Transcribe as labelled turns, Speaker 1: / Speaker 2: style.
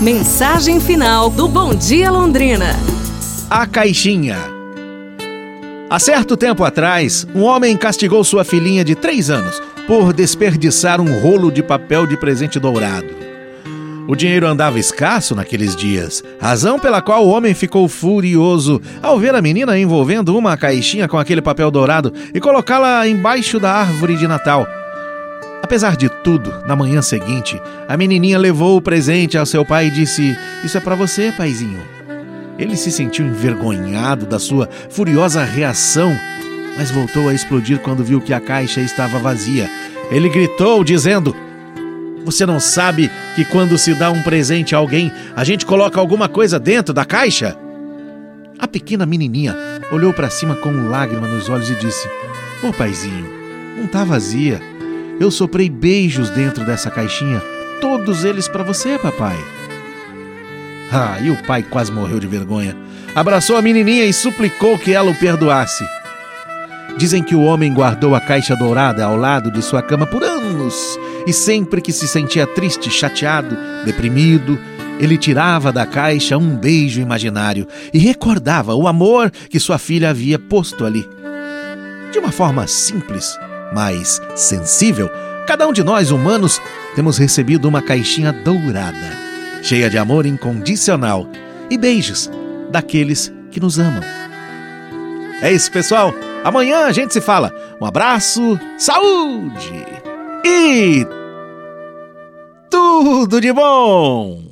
Speaker 1: Mensagem final do Bom Dia Londrina.
Speaker 2: A caixinha. Há certo tempo atrás, um homem castigou sua filhinha de três anos por desperdiçar um rolo de papel de presente dourado. O dinheiro andava escasso naqueles dias, razão pela qual o homem ficou furioso ao ver a menina envolvendo uma caixinha com aquele papel dourado e colocá-la embaixo da árvore de Natal. Apesar de tudo, na manhã seguinte, a menininha levou o presente ao seu pai e disse: Isso é para você, paizinho. Ele se sentiu envergonhado da sua furiosa reação, mas voltou a explodir quando viu que a caixa estava vazia. Ele gritou, dizendo: Você não sabe que quando se dá um presente a alguém, a gente coloca alguma coisa dentro da caixa? A pequena menininha olhou para cima com lágrima nos olhos e disse: Ô oh, paizinho, não tá vazia. Eu soprei beijos dentro dessa caixinha, todos eles para você, papai. Ah, e o pai quase morreu de vergonha. Abraçou a menininha e suplicou que ela o perdoasse. Dizem que o homem guardou a caixa dourada ao lado de sua cama por anos e sempre que se sentia triste, chateado, deprimido, ele tirava da caixa um beijo imaginário e recordava o amor que sua filha havia posto ali. De uma forma simples, mais sensível, cada um de nós humanos temos recebido uma caixinha dourada, cheia de amor incondicional e beijos daqueles que nos amam. É isso, pessoal. Amanhã a gente se fala. Um abraço, saúde e tudo de bom!